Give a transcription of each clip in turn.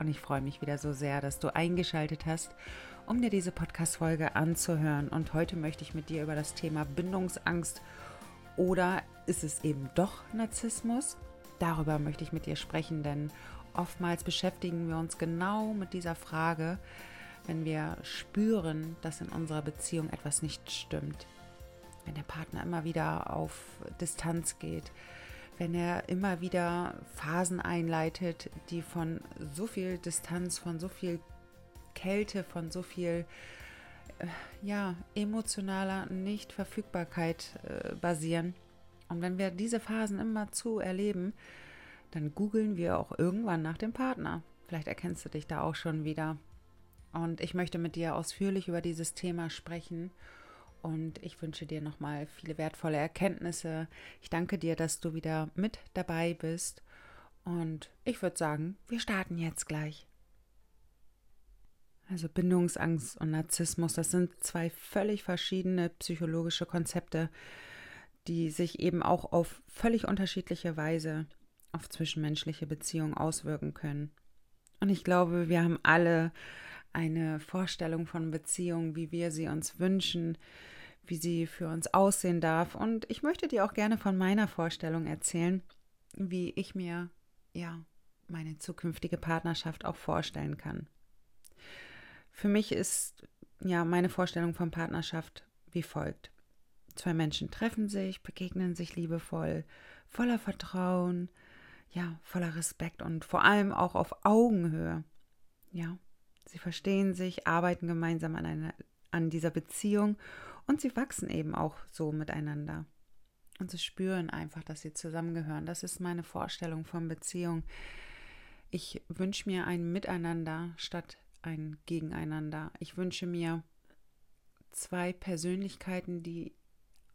Und ich freue mich wieder so sehr, dass du eingeschaltet hast um dir diese Podcast-Folge anzuhören. Und heute möchte ich mit dir über das Thema Bindungsangst oder ist es eben doch Narzissmus? Darüber möchte ich mit dir sprechen, denn oftmals beschäftigen wir uns genau mit dieser Frage, wenn wir spüren, dass in unserer Beziehung etwas nicht stimmt. Wenn der Partner immer wieder auf Distanz geht, wenn er immer wieder Phasen einleitet, die von so viel Distanz, von so viel Kälte, von so viel äh, ja, emotionaler Nichtverfügbarkeit äh, basieren. Und wenn wir diese Phasen immer zu erleben, dann googeln wir auch irgendwann nach dem Partner. Vielleicht erkennst du dich da auch schon wieder. Und ich möchte mit dir ausführlich über dieses Thema sprechen. Und ich wünsche dir nochmal viele wertvolle Erkenntnisse. Ich danke dir, dass du wieder mit dabei bist. Und ich würde sagen, wir starten jetzt gleich. Also Bindungsangst und Narzissmus, das sind zwei völlig verschiedene psychologische Konzepte, die sich eben auch auf völlig unterschiedliche Weise auf zwischenmenschliche Beziehungen auswirken können. Und ich glaube, wir haben alle eine Vorstellung von Beziehungen, wie wir sie uns wünschen, wie sie für uns aussehen darf. Und ich möchte dir auch gerne von meiner Vorstellung erzählen, wie ich mir ja meine zukünftige Partnerschaft auch vorstellen kann. Für mich ist ja meine Vorstellung von Partnerschaft wie folgt. Zwei Menschen treffen sich, begegnen sich liebevoll, voller Vertrauen, ja, voller Respekt und vor allem auch auf Augenhöhe. Ja, sie verstehen sich, arbeiten gemeinsam an, einer, an dieser Beziehung und sie wachsen eben auch so miteinander. Und sie spüren einfach, dass sie zusammengehören. Das ist meine Vorstellung von Beziehung. Ich wünsche mir ein Miteinander statt ein Gegeneinander. Ich wünsche mir zwei Persönlichkeiten, die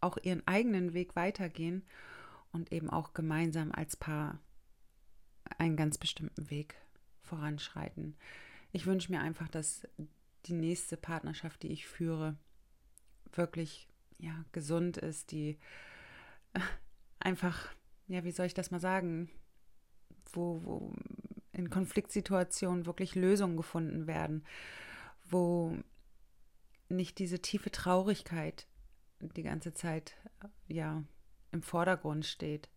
auch ihren eigenen Weg weitergehen und eben auch gemeinsam als Paar einen ganz bestimmten Weg voranschreiten. Ich wünsche mir einfach, dass die nächste Partnerschaft, die ich führe, wirklich ja gesund ist, die einfach ja, wie soll ich das mal sagen, wo, wo in Konfliktsituationen wirklich Lösungen gefunden werden, wo nicht diese tiefe Traurigkeit die ganze Zeit ja im Vordergrund steht,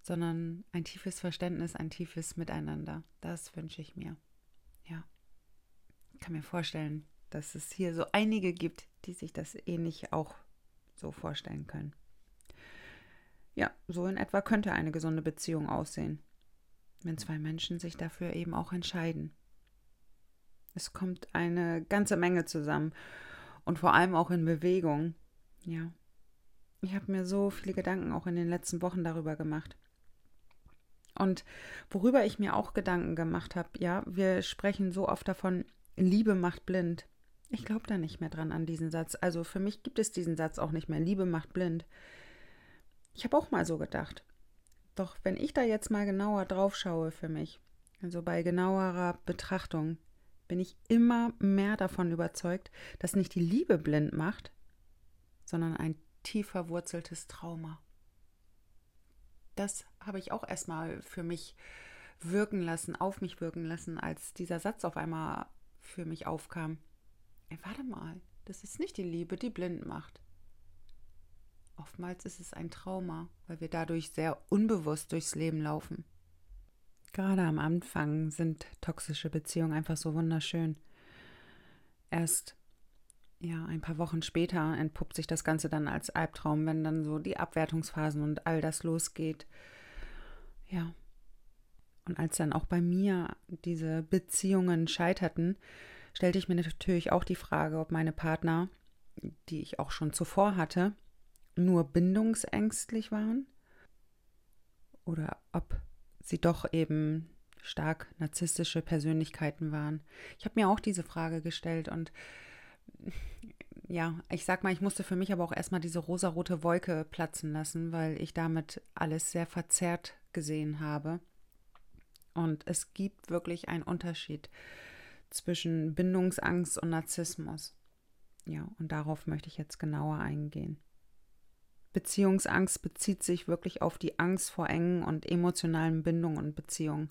sondern ein tiefes Verständnis, ein tiefes Miteinander. Das wünsche ich mir. Kann mir vorstellen, dass es hier so einige gibt, die sich das ähnlich auch so vorstellen können. Ja, so in etwa könnte eine gesunde Beziehung aussehen wenn zwei Menschen sich dafür eben auch entscheiden. Es kommt eine ganze Menge zusammen und vor allem auch in Bewegung. Ja. Ich habe mir so viele Gedanken auch in den letzten Wochen darüber gemacht. Und worüber ich mir auch Gedanken gemacht habe, ja, wir sprechen so oft davon, Liebe macht blind. Ich glaube da nicht mehr dran an diesen Satz. Also für mich gibt es diesen Satz auch nicht mehr. Liebe macht blind. Ich habe auch mal so gedacht. Doch wenn ich da jetzt mal genauer drauf schaue für mich, also bei genauerer Betrachtung, bin ich immer mehr davon überzeugt, dass nicht die Liebe blind macht, sondern ein tief verwurzeltes Trauma. Das habe ich auch erstmal für mich wirken lassen, auf mich wirken lassen, als dieser Satz auf einmal für mich aufkam. Ey, warte mal, das ist nicht die Liebe, die blind macht. Oftmals ist es ein Trauma, weil wir dadurch sehr unbewusst durchs Leben laufen. Gerade am Anfang sind toxische Beziehungen einfach so wunderschön. Erst ja, ein paar Wochen später entpuppt sich das Ganze dann als Albtraum, wenn dann so die Abwertungsphasen und all das losgeht. Ja. Und als dann auch bei mir diese Beziehungen scheiterten, stellte ich mir natürlich auch die Frage, ob meine Partner, die ich auch schon zuvor hatte, nur bindungsängstlich waren oder ob sie doch eben stark narzisstische Persönlichkeiten waren. Ich habe mir auch diese Frage gestellt und ja, ich sag mal, ich musste für mich aber auch erstmal diese rosarote Wolke platzen lassen, weil ich damit alles sehr verzerrt gesehen habe. Und es gibt wirklich einen Unterschied zwischen Bindungsangst und Narzissmus. Ja, und darauf möchte ich jetzt genauer eingehen. Beziehungsangst bezieht sich wirklich auf die Angst vor engen und emotionalen Bindungen und Beziehungen.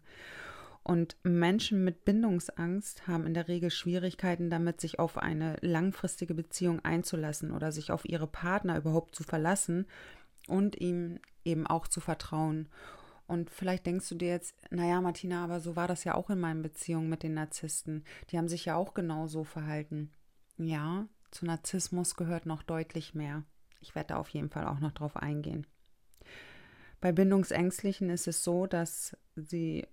Und Menschen mit Bindungsangst haben in der Regel Schwierigkeiten damit, sich auf eine langfristige Beziehung einzulassen oder sich auf ihre Partner überhaupt zu verlassen und ihm eben auch zu vertrauen. Und vielleicht denkst du dir jetzt, naja, Martina, aber so war das ja auch in meinen Beziehungen mit den Narzissten. Die haben sich ja auch genauso verhalten. Ja, zu Narzissmus gehört noch deutlich mehr. Ich werde da auf jeden Fall auch noch drauf eingehen. Bei Bindungsängstlichen ist es so, dass sie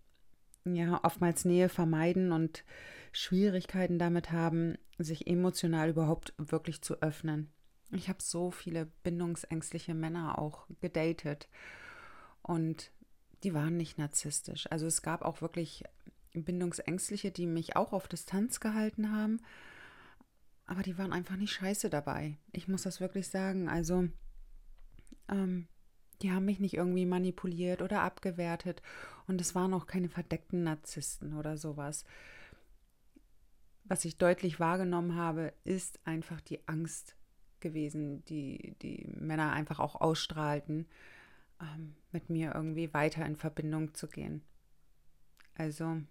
ja oftmals Nähe vermeiden und Schwierigkeiten damit haben, sich emotional überhaupt wirklich zu öffnen. Ich habe so viele bindungsängstliche Männer auch gedatet und die waren nicht narzisstisch. Also es gab auch wirklich bindungsängstliche, die mich auch auf Distanz gehalten haben, aber die waren einfach nicht scheiße dabei. Ich muss das wirklich sagen. Also ähm, die haben mich nicht irgendwie manipuliert oder abgewertet. Und es waren auch keine verdeckten Narzissten oder sowas. Was ich deutlich wahrgenommen habe, ist einfach die Angst gewesen, die die Männer einfach auch ausstrahlten, ähm, mit mir irgendwie weiter in Verbindung zu gehen. Also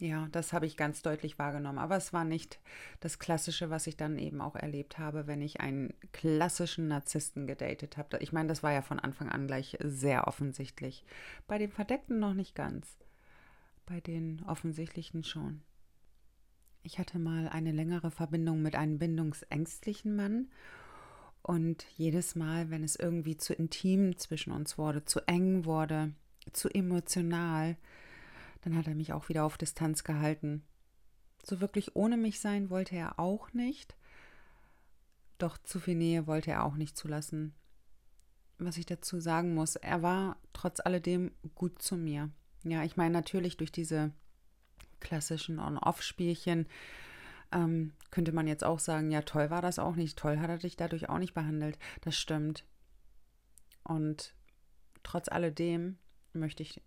ja, das habe ich ganz deutlich wahrgenommen. Aber es war nicht das Klassische, was ich dann eben auch erlebt habe, wenn ich einen klassischen Narzissten gedatet habe. Ich meine, das war ja von Anfang an gleich sehr offensichtlich. Bei den Verdeckten noch nicht ganz. Bei den Offensichtlichen schon. Ich hatte mal eine längere Verbindung mit einem bindungsängstlichen Mann. Und jedes Mal, wenn es irgendwie zu intim zwischen uns wurde, zu eng wurde, zu emotional, dann hat er mich auch wieder auf Distanz gehalten. So wirklich ohne mich sein wollte er auch nicht. Doch zu viel Nähe wollte er auch nicht zulassen. Was ich dazu sagen muss, er war trotz alledem gut zu mir. Ja, ich meine natürlich durch diese klassischen On-Off-Spielchen ähm, könnte man jetzt auch sagen, ja toll war das auch nicht, toll hat er dich dadurch auch nicht behandelt. Das stimmt. Und trotz alledem möchte ich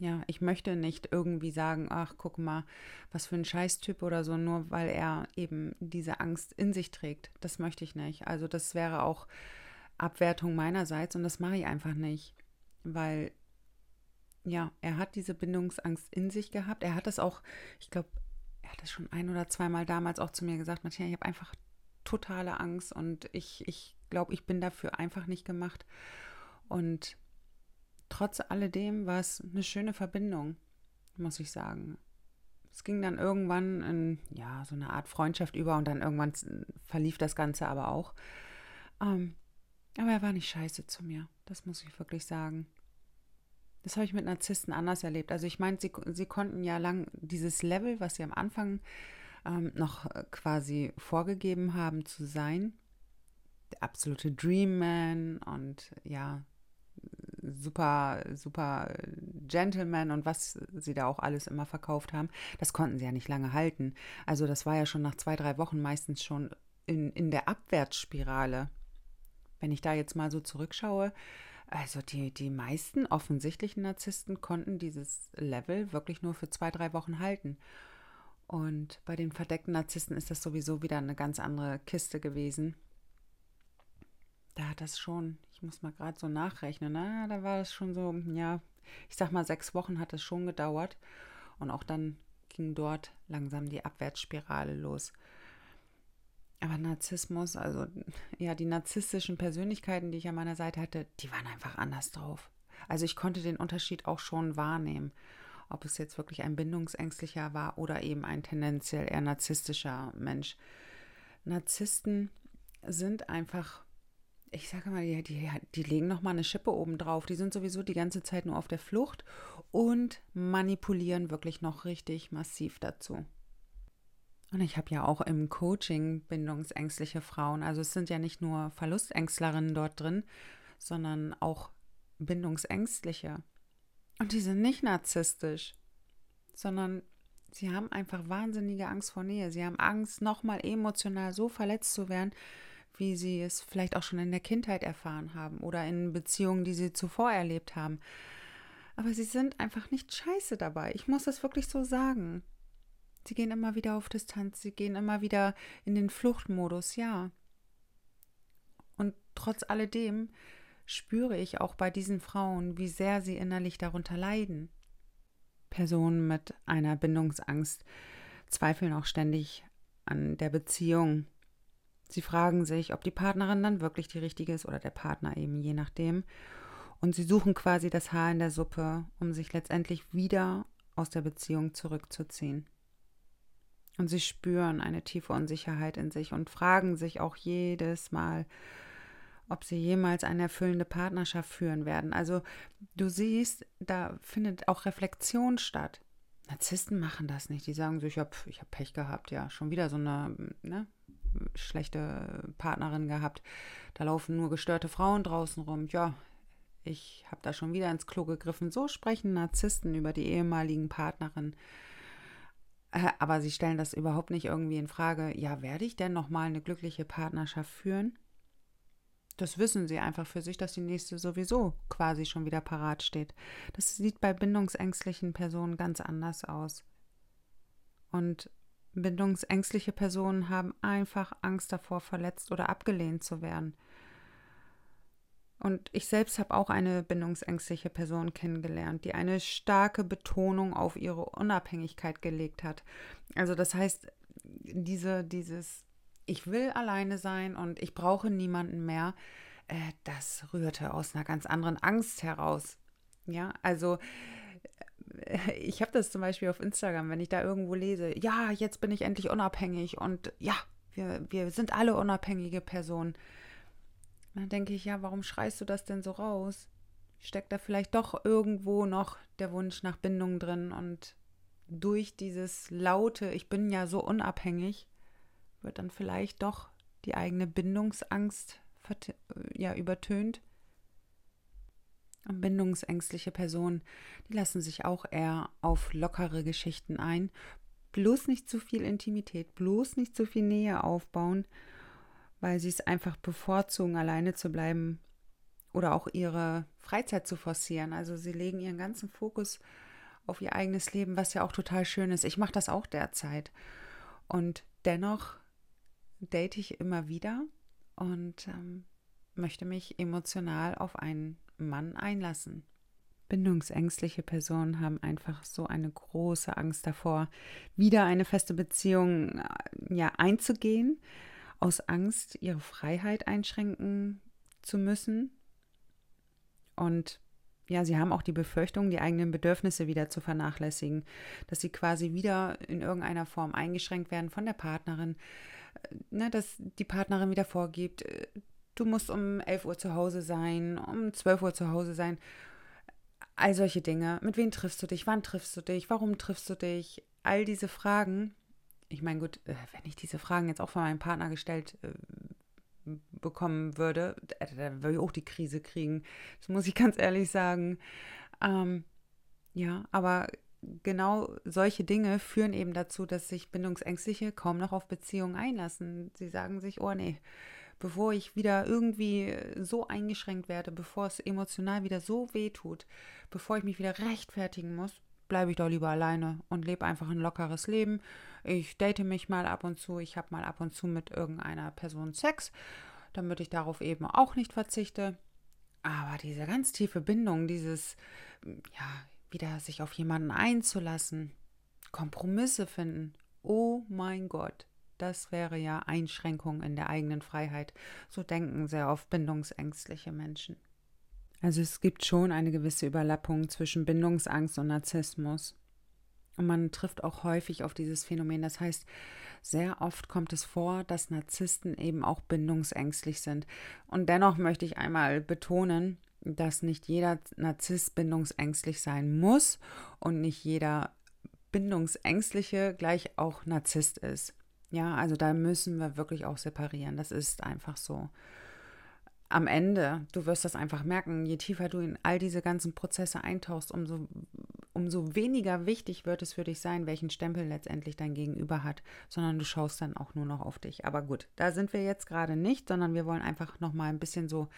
ja, ich möchte nicht irgendwie sagen, ach, guck mal, was für ein Scheißtyp oder so, nur weil er eben diese Angst in sich trägt. Das möchte ich nicht. Also das wäre auch Abwertung meinerseits und das mache ich einfach nicht, weil ja, er hat diese Bindungsangst in sich gehabt. Er hat das auch, ich glaube, er hat das schon ein oder zweimal damals auch zu mir gesagt, Martina, ich habe einfach totale Angst und ich, ich glaube, ich bin dafür einfach nicht gemacht. Und trotz alledem war es eine schöne Verbindung, muss ich sagen. Es ging dann irgendwann in ja, so eine Art Freundschaft über und dann irgendwann verlief das Ganze aber auch. Ähm, aber er war nicht scheiße zu mir, das muss ich wirklich sagen. Das habe ich mit Narzissten anders erlebt. Also ich meine, sie, sie konnten ja lang dieses Level, was sie am Anfang ähm, noch äh, quasi vorgegeben haben zu sein, der absolute Dream Man und ja, super, super Gentleman und was sie da auch alles immer verkauft haben, das konnten sie ja nicht lange halten. Also das war ja schon nach zwei, drei Wochen meistens schon in, in der Abwärtsspirale. Wenn ich da jetzt mal so zurückschaue, also die, die meisten offensichtlichen Narzissten konnten dieses Level wirklich nur für zwei, drei Wochen halten. Und bei den verdeckten Narzissten ist das sowieso wieder eine ganz andere Kiste gewesen. Da hat das schon, ich muss mal gerade so nachrechnen, na, da war es schon so, ja, ich sag mal, sechs Wochen hat es schon gedauert. Und auch dann ging dort langsam die Abwärtsspirale los. Aber Narzissmus, also ja, die narzisstischen Persönlichkeiten, die ich an meiner Seite hatte, die waren einfach anders drauf. Also ich konnte den Unterschied auch schon wahrnehmen, ob es jetzt wirklich ein bindungsängstlicher war oder eben ein tendenziell eher narzisstischer Mensch. Narzissten sind einfach ich sage mal, die, die, die legen noch mal eine Schippe oben drauf. Die sind sowieso die ganze Zeit nur auf der Flucht und manipulieren wirklich noch richtig massiv dazu. Und ich habe ja auch im Coaching bindungsängstliche Frauen. Also es sind ja nicht nur Verlustängstlerinnen dort drin, sondern auch bindungsängstliche. Und die sind nicht narzisstisch, sondern Sie haben einfach wahnsinnige Angst vor Nähe. Sie haben Angst, nochmal emotional so verletzt zu werden, wie sie es vielleicht auch schon in der Kindheit erfahren haben oder in Beziehungen, die sie zuvor erlebt haben. Aber sie sind einfach nicht scheiße dabei. Ich muss das wirklich so sagen. Sie gehen immer wieder auf Distanz, sie gehen immer wieder in den Fluchtmodus, ja. Und trotz alledem spüre ich auch bei diesen Frauen, wie sehr sie innerlich darunter leiden. Personen mit einer Bindungsangst zweifeln auch ständig an der Beziehung. Sie fragen sich, ob die Partnerin dann wirklich die richtige ist oder der Partner eben, je nachdem. Und sie suchen quasi das Haar in der Suppe, um sich letztendlich wieder aus der Beziehung zurückzuziehen. Und sie spüren eine tiefe Unsicherheit in sich und fragen sich auch jedes Mal, ob sie jemals eine erfüllende Partnerschaft führen werden. Also du siehst, da findet auch Reflexion statt. Narzissten machen das nicht. Die sagen so, ich habe hab Pech gehabt, ja, schon wieder so eine ne, schlechte Partnerin gehabt. Da laufen nur gestörte Frauen draußen rum. Ja, ich habe da schon wieder ins Klo gegriffen. So sprechen Narzissten über die ehemaligen Partnerin. Äh, aber sie stellen das überhaupt nicht irgendwie in Frage. Ja, werde ich denn nochmal eine glückliche Partnerschaft führen? Das wissen sie einfach für sich, dass die nächste sowieso quasi schon wieder parat steht. Das sieht bei bindungsängstlichen Personen ganz anders aus. Und bindungsängstliche Personen haben einfach Angst davor, verletzt oder abgelehnt zu werden. Und ich selbst habe auch eine bindungsängstliche Person kennengelernt, die eine starke Betonung auf ihre Unabhängigkeit gelegt hat. Also das heißt, diese, dieses ich will alleine sein und ich brauche niemanden mehr, äh, das rührte aus einer ganz anderen Angst heraus. Ja, also äh, ich habe das zum Beispiel auf Instagram, wenn ich da irgendwo lese, ja, jetzt bin ich endlich unabhängig und ja, wir, wir sind alle unabhängige Personen. Dann denke ich, ja, warum schreist du das denn so raus? Steckt da vielleicht doch irgendwo noch der Wunsch nach Bindung drin und durch dieses laute, ich bin ja so unabhängig, wird dann vielleicht doch die eigene Bindungsangst ja, übertönt. Und bindungsängstliche Personen, die lassen sich auch eher auf lockere Geschichten ein. Bloß nicht zu viel Intimität, bloß nicht zu viel Nähe aufbauen, weil sie es einfach bevorzugen, alleine zu bleiben oder auch ihre Freizeit zu forcieren. Also sie legen ihren ganzen Fokus auf ihr eigenes Leben, was ja auch total schön ist. Ich mache das auch derzeit. Und dennoch date ich immer wieder und ähm, möchte mich emotional auf einen Mann einlassen. Bindungsängstliche Personen haben einfach so eine große Angst davor, wieder eine feste Beziehung äh, ja, einzugehen, aus Angst, ihre Freiheit einschränken zu müssen. Und ja, sie haben auch die Befürchtung, die eigenen Bedürfnisse wieder zu vernachlässigen, dass sie quasi wieder in irgendeiner Form eingeschränkt werden von der Partnerin, ne, dass die Partnerin wieder vorgibt, äh, du musst um 11 Uhr zu Hause sein, um 12 Uhr zu Hause sein. All solche Dinge. Mit wem triffst du dich? Wann triffst du dich? Warum triffst du dich? All diese Fragen. Ich meine, gut, äh, wenn ich diese Fragen jetzt auch von meinem Partner gestellt äh, bekommen würde, da würde ich auch die Krise kriegen. Das muss ich ganz ehrlich sagen. Ähm, ja, aber genau solche Dinge führen eben dazu, dass sich Bindungsängstliche kaum noch auf Beziehungen einlassen. Sie sagen sich, oh nee, bevor ich wieder irgendwie so eingeschränkt werde, bevor es emotional wieder so weh tut, bevor ich mich wieder rechtfertigen muss, bleibe ich doch lieber alleine und lebe einfach ein lockeres Leben. Ich date mich mal ab und zu, ich habe mal ab und zu mit irgendeiner Person Sex, damit ich darauf eben auch nicht verzichte. Aber diese ganz tiefe Bindung, dieses, ja, wieder sich auf jemanden einzulassen, Kompromisse finden. Oh mein Gott, das wäre ja Einschränkung in der eigenen Freiheit. So denken sehr oft bindungsängstliche Menschen. Also es gibt schon eine gewisse Überlappung zwischen Bindungsangst und Narzissmus. Und man trifft auch häufig auf dieses Phänomen. Das heißt, sehr oft kommt es vor, dass Narzissten eben auch bindungsängstlich sind. Und dennoch möchte ich einmal betonen, dass nicht jeder Narzisst bindungsängstlich sein muss und nicht jeder bindungsängstliche gleich auch Narzisst ist. Ja, also da müssen wir wirklich auch separieren. Das ist einfach so. Am Ende, du wirst das einfach merken, je tiefer du in all diese ganzen Prozesse eintauchst, umso, umso weniger wichtig wird es für dich sein, welchen Stempel letztendlich dein Gegenüber hat, sondern du schaust dann auch nur noch auf dich. Aber gut, da sind wir jetzt gerade nicht, sondern wir wollen einfach noch mal ein bisschen so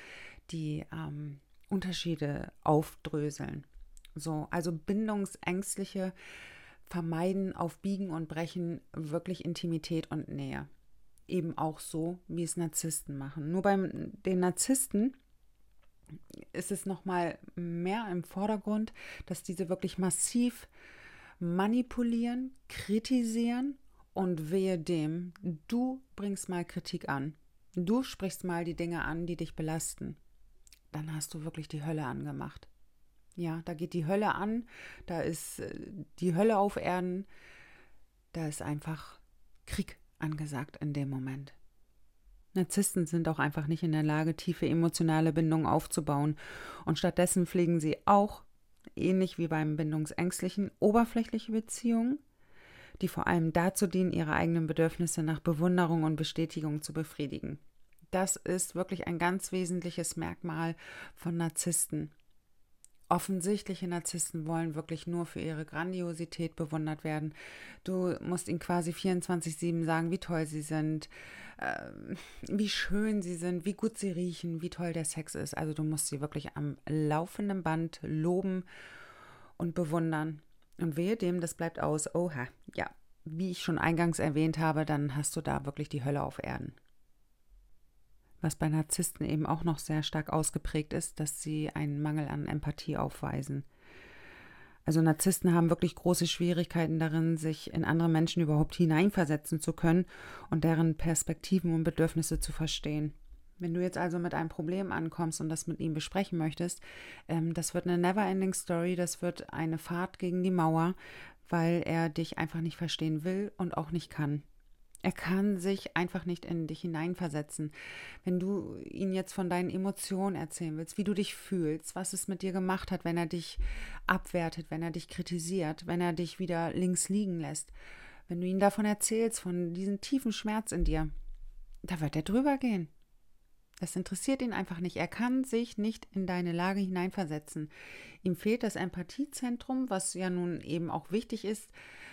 die ähm, Unterschiede aufdröseln. So, also bindungsängstliche vermeiden auf Biegen und Brechen wirklich Intimität und Nähe. Eben auch so, wie es Narzissten machen. Nur bei den Narzissten ist es noch mal mehr im Vordergrund, dass diese wirklich massiv manipulieren, kritisieren und wehe dem, du bringst mal Kritik an. Du sprichst mal die Dinge an, die dich belasten. Dann hast du wirklich die Hölle angemacht. Ja, da geht die Hölle an, da ist äh, die Hölle auf Erden, da ist einfach Krieg angesagt in dem Moment. Narzissten sind auch einfach nicht in der Lage, tiefe emotionale Bindungen aufzubauen und stattdessen pflegen sie auch, ähnlich wie beim Bindungsängstlichen, oberflächliche Beziehungen, die vor allem dazu dienen, ihre eigenen Bedürfnisse nach Bewunderung und Bestätigung zu befriedigen. Das ist wirklich ein ganz wesentliches Merkmal von Narzissten. Offensichtliche Narzissten wollen wirklich nur für ihre Grandiosität bewundert werden. Du musst ihnen quasi 24-7 sagen, wie toll sie sind, äh, wie schön sie sind, wie gut sie riechen, wie toll der Sex ist. Also du musst sie wirklich am laufenden Band loben und bewundern. Und wehe dem, das bleibt aus. Oha, ja, wie ich schon eingangs erwähnt habe, dann hast du da wirklich die Hölle auf Erden was bei Narzissten eben auch noch sehr stark ausgeprägt ist, dass sie einen Mangel an Empathie aufweisen. Also Narzissten haben wirklich große Schwierigkeiten darin, sich in andere Menschen überhaupt hineinversetzen zu können und deren Perspektiven und Bedürfnisse zu verstehen. Wenn du jetzt also mit einem Problem ankommst und das mit ihm besprechen möchtest, ähm, das wird eine never-ending Story, das wird eine Fahrt gegen die Mauer, weil er dich einfach nicht verstehen will und auch nicht kann. Er kann sich einfach nicht in dich hineinversetzen. Wenn du ihn jetzt von deinen Emotionen erzählen willst, wie du dich fühlst, was es mit dir gemacht hat, wenn er dich abwertet, wenn er dich kritisiert, wenn er dich wieder links liegen lässt, wenn du ihm davon erzählst, von diesem tiefen Schmerz in dir, da wird er drüber gehen. Das interessiert ihn einfach nicht. Er kann sich nicht in deine Lage hineinversetzen. Ihm fehlt das Empathiezentrum, was ja nun eben auch wichtig ist,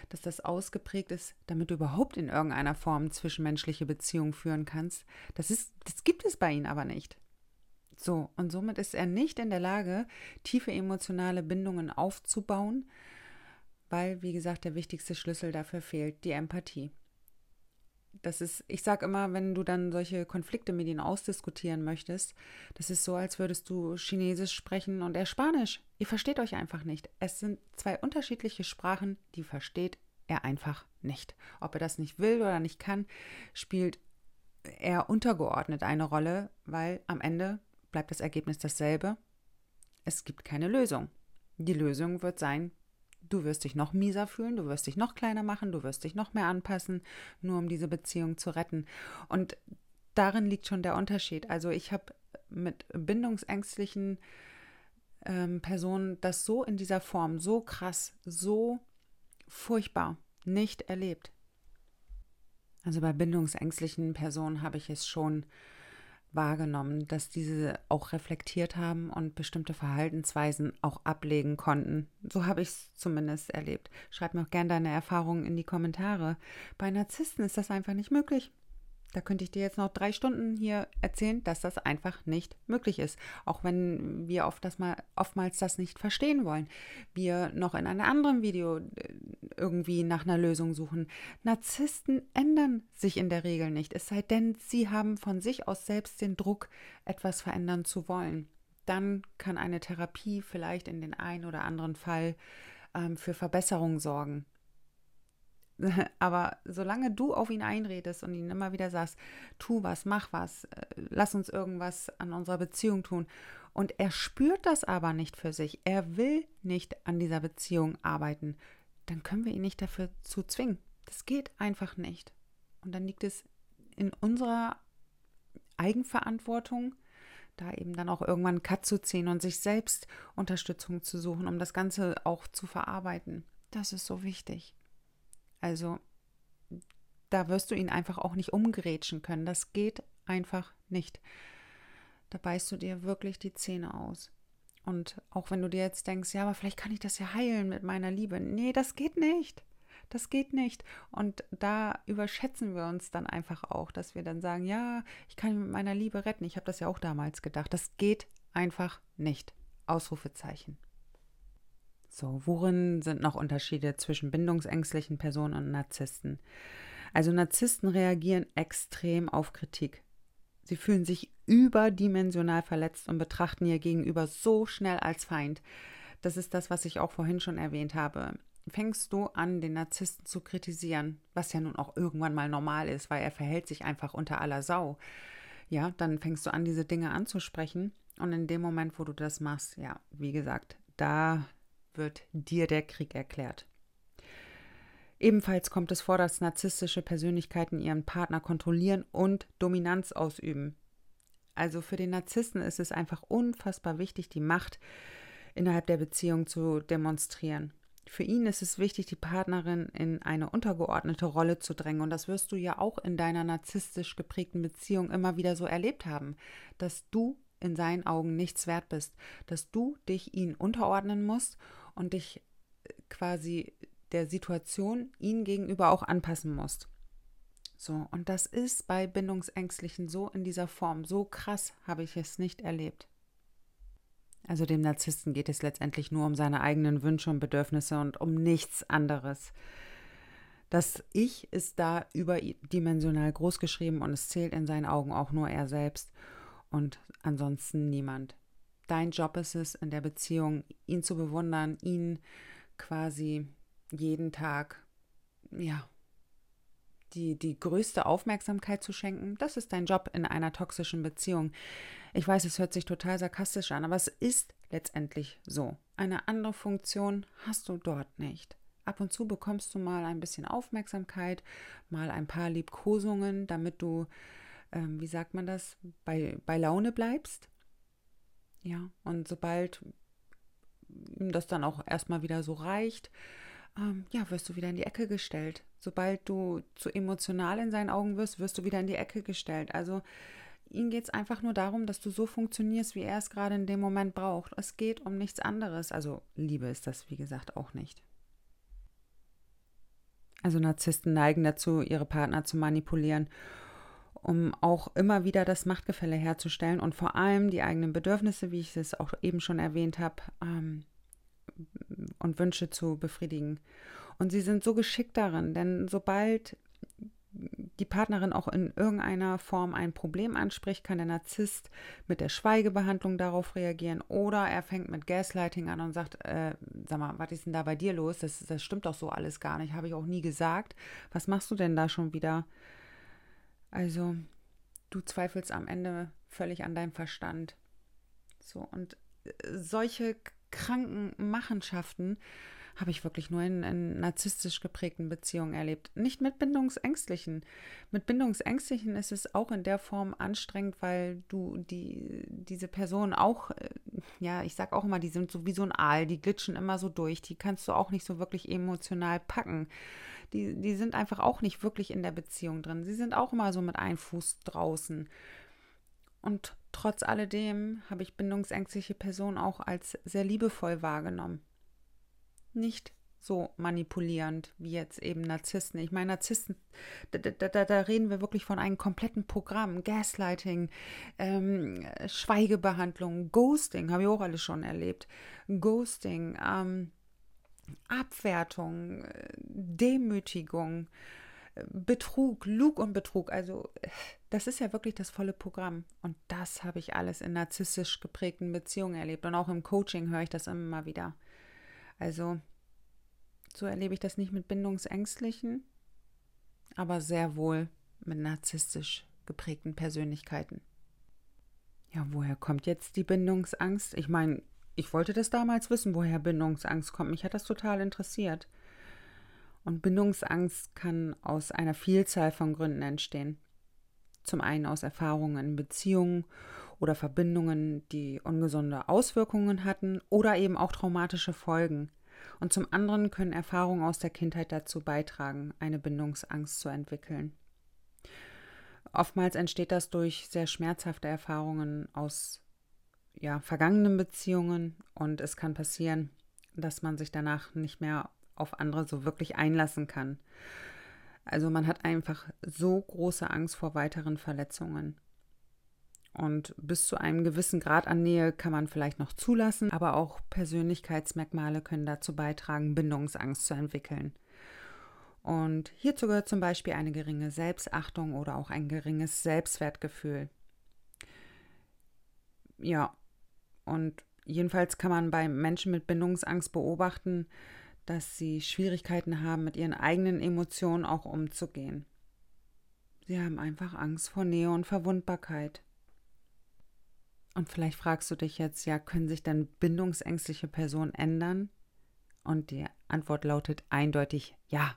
dass das ausgeprägt ist, damit du überhaupt in irgendeiner Form zwischenmenschliche Beziehungen führen kannst. Das, ist, das gibt es bei ihm aber nicht. So, und somit ist er nicht in der Lage, tiefe emotionale Bindungen aufzubauen, weil, wie gesagt, der wichtigste Schlüssel dafür fehlt, die Empathie. Das ist, ich sage immer, wenn du dann solche Konflikte mit ihnen ausdiskutieren möchtest, das ist so, als würdest du Chinesisch sprechen und er Spanisch. Ihr versteht euch einfach nicht. Es sind zwei unterschiedliche Sprachen, die versteht er einfach nicht. Ob er das nicht will oder nicht kann, spielt eher untergeordnet eine Rolle, weil am Ende bleibt das Ergebnis dasselbe. Es gibt keine Lösung. Die Lösung wird sein, du wirst dich noch mieser fühlen, du wirst dich noch kleiner machen, du wirst dich noch mehr anpassen, nur um diese Beziehung zu retten. Und darin liegt schon der Unterschied. Also ich habe mit bindungsängstlichen ähm, Personen das so in dieser Form, so krass, so furchtbar nicht erlebt. Also bei bindungsängstlichen Personen habe ich es schon wahrgenommen, dass diese auch reflektiert haben und bestimmte Verhaltensweisen auch ablegen konnten. So habe ich es zumindest erlebt. Schreib mir auch gerne deine Erfahrungen in die Kommentare. Bei Narzissten ist das einfach nicht möglich. Da könnte ich dir jetzt noch drei Stunden hier erzählen, dass das einfach nicht möglich ist. Auch wenn wir oft das mal, oftmals das nicht verstehen wollen. Wir noch in einem anderen Video äh, irgendwie nach einer Lösung suchen. Narzissten ändern sich in der Regel nicht, es sei denn, sie haben von sich aus selbst den Druck, etwas verändern zu wollen. Dann kann eine Therapie vielleicht in den einen oder anderen Fall ähm, für Verbesserung sorgen. Aber solange du auf ihn einredest und ihn immer wieder sagst, tu was, mach was, äh, lass uns irgendwas an unserer Beziehung tun. Und er spürt das aber nicht für sich, er will nicht an dieser Beziehung arbeiten, dann können wir ihn nicht dafür zu zwingen. Das geht einfach nicht. Und dann liegt es in unserer Eigenverantwortung, da eben dann auch irgendwann einen Cut zu ziehen und sich selbst Unterstützung zu suchen, um das Ganze auch zu verarbeiten. Das ist so wichtig. Also da wirst du ihn einfach auch nicht umgrätschen können. Das geht einfach nicht. Da beißt du dir wirklich die Zähne aus. Und auch wenn du dir jetzt denkst, ja, aber vielleicht kann ich das ja heilen mit meiner Liebe. Nee, das geht nicht. Das geht nicht. Und da überschätzen wir uns dann einfach auch, dass wir dann sagen, ja, ich kann ihn mit meiner Liebe retten. Ich habe das ja auch damals gedacht. Das geht einfach nicht. Ausrufezeichen. So, worin sind noch Unterschiede zwischen bindungsängstlichen Personen und Narzissten? Also Narzissten reagieren extrem auf Kritik. Sie fühlen sich überdimensional verletzt und betrachten ihr Gegenüber so schnell als Feind. Das ist das, was ich auch vorhin schon erwähnt habe. Fängst du an, den Narzissten zu kritisieren, was ja nun auch irgendwann mal normal ist, weil er verhält sich einfach unter aller Sau. Ja, dann fängst du an, diese Dinge anzusprechen. Und in dem Moment, wo du das machst, ja, wie gesagt, da wird dir der Krieg erklärt. Ebenfalls kommt es vor, dass narzisstische Persönlichkeiten ihren Partner kontrollieren und Dominanz ausüben. Also für den Narzissten ist es einfach unfassbar wichtig, die Macht innerhalb der Beziehung zu demonstrieren. Für ihn ist es wichtig, die Partnerin in eine untergeordnete Rolle zu drängen. Und das wirst du ja auch in deiner narzisstisch geprägten Beziehung immer wieder so erlebt haben, dass du in seinen Augen nichts wert bist, dass du dich ihm unterordnen musst und dich quasi der Situation ihnen gegenüber auch anpassen musst. So, und das ist bei Bindungsängstlichen so in dieser Form. So krass habe ich es nicht erlebt. Also dem Narzissten geht es letztendlich nur um seine eigenen Wünsche und Bedürfnisse und um nichts anderes. Das Ich ist da überdimensional groß geschrieben und es zählt in seinen Augen auch nur er selbst und ansonsten niemand. Dein Job ist es in der Beziehung, ihn zu bewundern, ihn quasi jeden Tag, ja, die, die größte Aufmerksamkeit zu schenken. Das ist dein Job in einer toxischen Beziehung. Ich weiß, es hört sich total sarkastisch an, aber es ist letztendlich so. Eine andere Funktion hast du dort nicht. Ab und zu bekommst du mal ein bisschen Aufmerksamkeit, mal ein paar Liebkosungen, damit du, ähm, wie sagt man das, bei, bei Laune bleibst. Ja, und sobald ihm das dann auch erstmal wieder so reicht, ähm, ja, wirst du wieder in die Ecke gestellt. Sobald du zu emotional in seinen Augen wirst, wirst du wieder in die Ecke gestellt. Also ihm geht es einfach nur darum, dass du so funktionierst, wie er es gerade in dem Moment braucht. Es geht um nichts anderes. Also Liebe ist das, wie gesagt, auch nicht. Also Narzissten neigen dazu, ihre Partner zu manipulieren, um auch immer wieder das Machtgefälle herzustellen und vor allem die eigenen Bedürfnisse, wie ich es auch eben schon erwähnt habe, ähm, und Wünsche zu befriedigen. Und sie sind so geschickt darin, denn sobald die Partnerin auch in irgendeiner Form ein Problem anspricht, kann der Narzisst mit der Schweigebehandlung darauf reagieren oder er fängt mit Gaslighting an und sagt, äh, sag mal, was ist denn da bei dir los? Das, das stimmt doch so alles gar nicht, habe ich auch nie gesagt. Was machst du denn da schon wieder? Also, du zweifelst am Ende völlig an deinem Verstand. So, und äh, solche kranken Machenschaften habe ich wirklich nur in, in, narzisstisch geprägten Beziehungen erlebt. Nicht mit Bindungsängstlichen. Mit Bindungsängstlichen ist es auch in der Form anstrengend, weil du die, diese Person auch, äh, ja, ich sag auch immer, die sind so wie so ein Aal, die glitschen immer so durch, die kannst du auch nicht so wirklich emotional packen. Die, die sind einfach auch nicht wirklich in der Beziehung drin. Sie sind auch immer so mit einem Fuß draußen. Und trotz alledem habe ich bindungsängstliche Personen auch als sehr liebevoll wahrgenommen. Nicht so manipulierend wie jetzt eben Narzissten. Ich meine, Narzissten, da, da, da reden wir wirklich von einem kompletten Programm. Gaslighting, ähm, Schweigebehandlung, Ghosting, habe ich auch alles schon erlebt. Ghosting, ähm, Abwertung, Demütigung, Betrug, Lug und Betrug. Also das ist ja wirklich das volle Programm. Und das habe ich alles in narzisstisch geprägten Beziehungen erlebt. Und auch im Coaching höre ich das immer wieder. Also so erlebe ich das nicht mit Bindungsängstlichen, aber sehr wohl mit narzisstisch geprägten Persönlichkeiten. Ja, woher kommt jetzt die Bindungsangst? Ich meine, ich wollte das damals wissen, woher Bindungsangst kommt. Mich hat das total interessiert. Und Bindungsangst kann aus einer Vielzahl von Gründen entstehen. Zum einen aus Erfahrungen in Beziehungen oder Verbindungen, die ungesunde Auswirkungen hatten oder eben auch traumatische Folgen. Und zum anderen können Erfahrungen aus der Kindheit dazu beitragen, eine Bindungsangst zu entwickeln. Oftmals entsteht das durch sehr schmerzhafte Erfahrungen aus ja, vergangenen Beziehungen und es kann passieren, dass man sich danach nicht mehr auf andere so wirklich einlassen kann. Also man hat einfach so große Angst vor weiteren Verletzungen. Und bis zu einem gewissen Grad an Nähe kann man vielleicht noch zulassen, aber auch Persönlichkeitsmerkmale können dazu beitragen, Bindungsangst zu entwickeln. Und hierzu gehört zum Beispiel eine geringe Selbstachtung oder auch ein geringes Selbstwertgefühl. Ja, und jedenfalls kann man bei Menschen mit Bindungsangst beobachten, dass sie Schwierigkeiten haben, mit ihren eigenen Emotionen auch umzugehen. Sie haben einfach Angst vor Nähe und Verwundbarkeit. Und vielleicht fragst du dich jetzt, ja, können sich dann bindungsängstliche Personen ändern? Und die Antwort lautet eindeutig ja.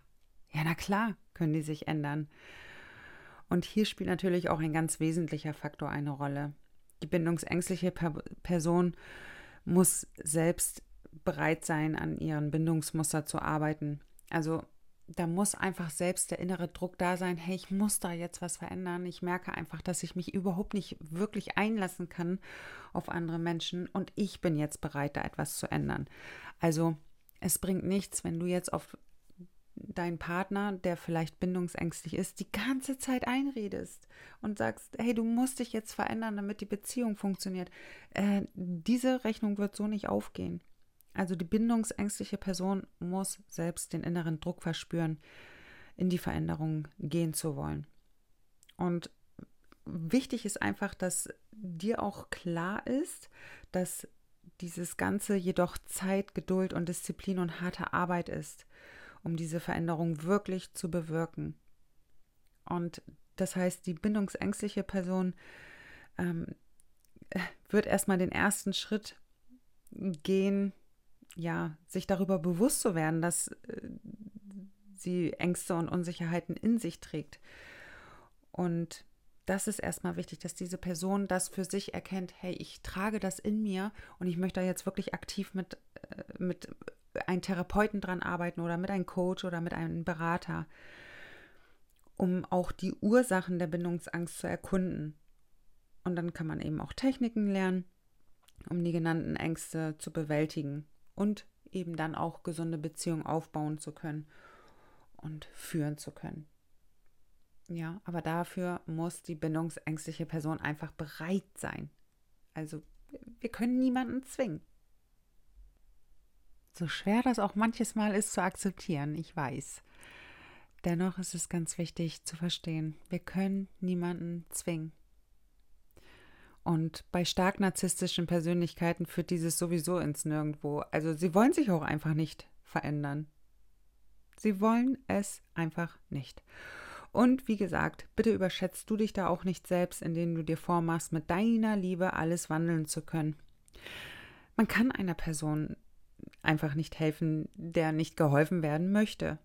Ja, na klar, können die sich ändern. Und hier spielt natürlich auch ein ganz wesentlicher Faktor eine Rolle. Die bindungsängstliche per Person muss selbst bereit sein, an ihren Bindungsmuster zu arbeiten. Also da muss einfach selbst der innere Druck da sein, hey, ich muss da jetzt was verändern. Ich merke einfach, dass ich mich überhaupt nicht wirklich einlassen kann auf andere Menschen und ich bin jetzt bereit, da etwas zu ändern. Also es bringt nichts, wenn du jetzt auf deinen Partner, der vielleicht bindungsängstlich ist, die ganze Zeit einredest und sagst, hey, du musst dich jetzt verändern, damit die Beziehung funktioniert. Äh, diese Rechnung wird so nicht aufgehen. Also die bindungsängstliche Person muss selbst den inneren Druck verspüren, in die Veränderung gehen zu wollen. Und wichtig ist einfach, dass dir auch klar ist, dass dieses Ganze jedoch Zeit, Geduld und Disziplin und harte Arbeit ist, um diese Veränderung wirklich zu bewirken. Und das heißt, die bindungsängstliche Person ähm, wird erstmal den ersten Schritt gehen, ja, sich darüber bewusst zu werden, dass äh, sie Ängste und Unsicherheiten in sich trägt. Und das ist erstmal wichtig, dass diese Person das für sich erkennt, hey, ich trage das in mir und ich möchte da jetzt wirklich aktiv mit, äh, mit einem Therapeuten dran arbeiten oder mit einem Coach oder mit einem Berater, um auch die Ursachen der Bindungsangst zu erkunden. Und dann kann man eben auch Techniken lernen, um die genannten Ängste zu bewältigen und eben dann auch gesunde Beziehungen aufbauen zu können und führen zu können. Ja, aber dafür muss die bindungsängstliche Person einfach bereit sein. Also wir können niemanden zwingen. So schwer das auch manches Mal ist zu akzeptieren, ich weiß. Dennoch ist es ganz wichtig zu verstehen, wir können niemanden zwingen. Und bei stark narzisstischen Persönlichkeiten führt dieses sowieso ins Nirgendwo. Also sie wollen sich auch einfach nicht verändern. Sie wollen es einfach nicht. Und wie gesagt, bitte überschätzt du dich da auch nicht selbst, indem du dir vormachst, mit deiner Liebe alles wandeln zu können. Man kann einer Person einfach nicht helfen, der nicht geholfen werden möchte.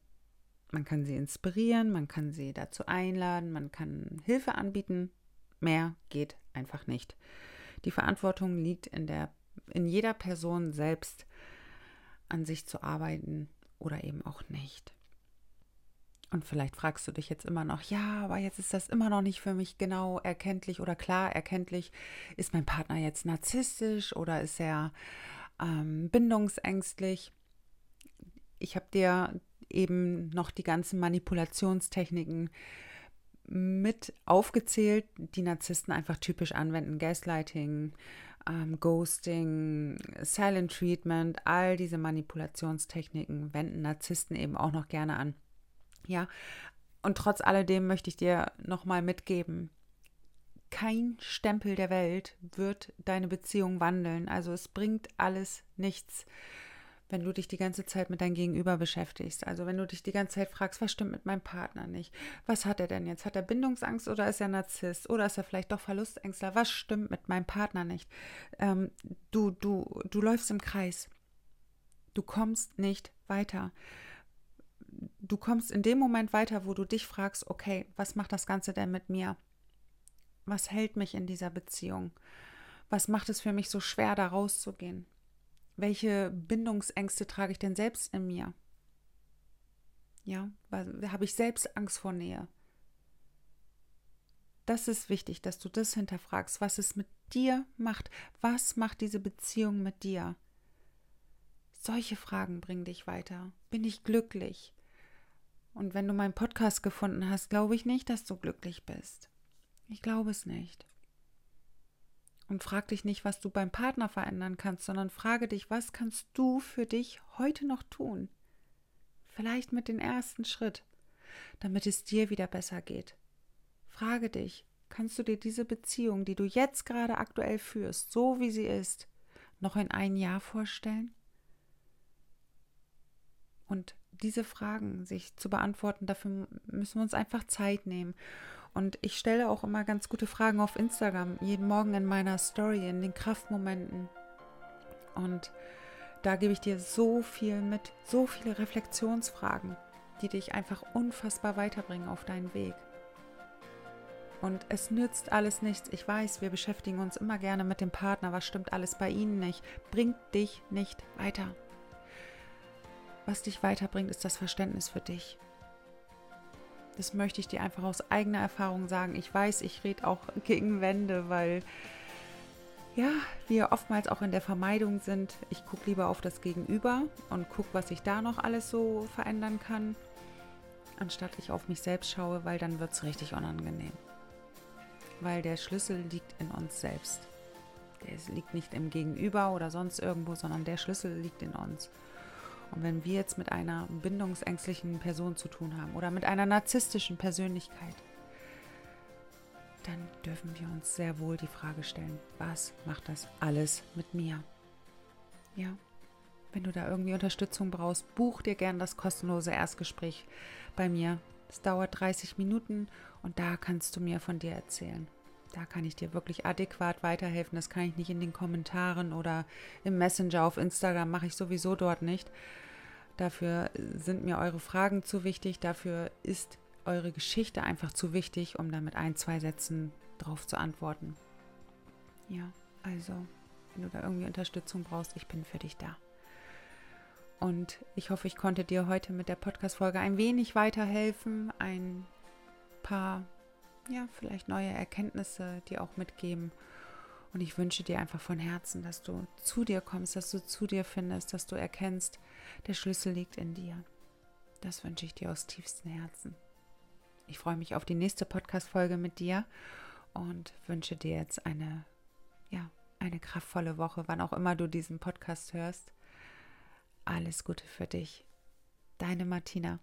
Man kann sie inspirieren, man kann sie dazu einladen, man kann Hilfe anbieten. Mehr geht einfach nicht. Die Verantwortung liegt in der in jeder Person selbst an sich zu arbeiten oder eben auch nicht. Und vielleicht fragst du dich jetzt immer noch, ja, aber jetzt ist das immer noch nicht für mich genau erkenntlich oder klar erkenntlich. Ist mein Partner jetzt narzisstisch oder ist er ähm, bindungsängstlich? Ich habe dir eben noch die ganzen Manipulationstechniken mit aufgezählt, die Narzissten einfach typisch anwenden. Gaslighting, ähm, Ghosting, Silent Treatment, all diese Manipulationstechniken wenden Narzissten eben auch noch gerne an. Ja, und trotz alledem möchte ich dir nochmal mitgeben, kein Stempel der Welt wird deine Beziehung wandeln. Also es bringt alles nichts wenn du dich die ganze Zeit mit deinem Gegenüber beschäftigst. Also wenn du dich die ganze Zeit fragst, was stimmt mit meinem Partner nicht? Was hat er denn jetzt? Hat er Bindungsangst oder ist er Narzisst? Oder ist er vielleicht doch Verlustängstler? Was stimmt mit meinem Partner nicht? Ähm, du, du, du läufst im Kreis. Du kommst nicht weiter. Du kommst in dem Moment weiter, wo du dich fragst, okay, was macht das Ganze denn mit mir? Was hält mich in dieser Beziehung? Was macht es für mich so schwer, da rauszugehen? welche Bindungsängste trage ich denn selbst in mir? Ja, habe ich selbst Angst vor Nähe? Das ist wichtig, dass du das hinterfragst, was es mit dir macht. Was macht diese Beziehung mit dir? Solche Fragen bringen dich weiter. Bin ich glücklich? Und wenn du meinen Podcast gefunden hast, glaube ich nicht, dass du glücklich bist. Ich glaube es nicht. Und frag dich nicht, was du beim Partner verändern kannst, sondern frage dich, was kannst du für dich heute noch tun? Vielleicht mit dem ersten Schritt, damit es dir wieder besser geht. Frage dich, kannst du dir diese Beziehung, die du jetzt gerade aktuell führst, so wie sie ist, noch in ein Jahr vorstellen? Und diese Fragen sich zu beantworten, dafür müssen wir uns einfach Zeit nehmen. Und ich stelle auch immer ganz gute Fragen auf Instagram, jeden Morgen in meiner Story, in den Kraftmomenten. Und da gebe ich dir so viel mit, so viele Reflexionsfragen, die dich einfach unfassbar weiterbringen auf deinen Weg. Und es nützt alles nichts. Ich weiß, wir beschäftigen uns immer gerne mit dem Partner. Was stimmt alles bei ihnen nicht? Bringt dich nicht weiter. Was dich weiterbringt, ist das Verständnis für dich. Das möchte ich dir einfach aus eigener Erfahrung sagen. Ich weiß, ich rede auch gegen Wände, weil ja, wir oftmals auch in der Vermeidung sind. Ich gucke lieber auf das Gegenüber und gucke, was ich da noch alles so verändern kann, anstatt ich auf mich selbst schaue, weil dann wird es richtig unangenehm. Weil der Schlüssel liegt in uns selbst. Der liegt nicht im Gegenüber oder sonst irgendwo, sondern der Schlüssel liegt in uns. Und wenn wir jetzt mit einer bindungsängstlichen Person zu tun haben oder mit einer narzisstischen Persönlichkeit, dann dürfen wir uns sehr wohl die Frage stellen, was macht das alles mit mir? Ja, wenn du da irgendwie Unterstützung brauchst, buch dir gern das kostenlose Erstgespräch bei mir. Es dauert 30 Minuten und da kannst du mir von dir erzählen. Da kann ich dir wirklich adäquat weiterhelfen. Das kann ich nicht in den Kommentaren oder im Messenger auf Instagram, mache ich sowieso dort nicht. Dafür sind mir eure Fragen zu wichtig. Dafür ist eure Geschichte einfach zu wichtig, um da mit ein, zwei Sätzen drauf zu antworten. Ja, also, wenn du da irgendwie Unterstützung brauchst, ich bin für dich da. Und ich hoffe, ich konnte dir heute mit der Podcast-Folge ein wenig weiterhelfen, ein paar ja, vielleicht neue Erkenntnisse dir auch mitgeben. Und ich wünsche dir einfach von Herzen, dass du zu dir kommst, dass du zu dir findest, dass du erkennst, der Schlüssel liegt in dir. Das wünsche ich dir aus tiefstem Herzen. Ich freue mich auf die nächste Podcast-Folge mit dir und wünsche dir jetzt eine, ja, eine kraftvolle Woche, wann auch immer du diesen Podcast hörst. Alles Gute für dich. Deine Martina.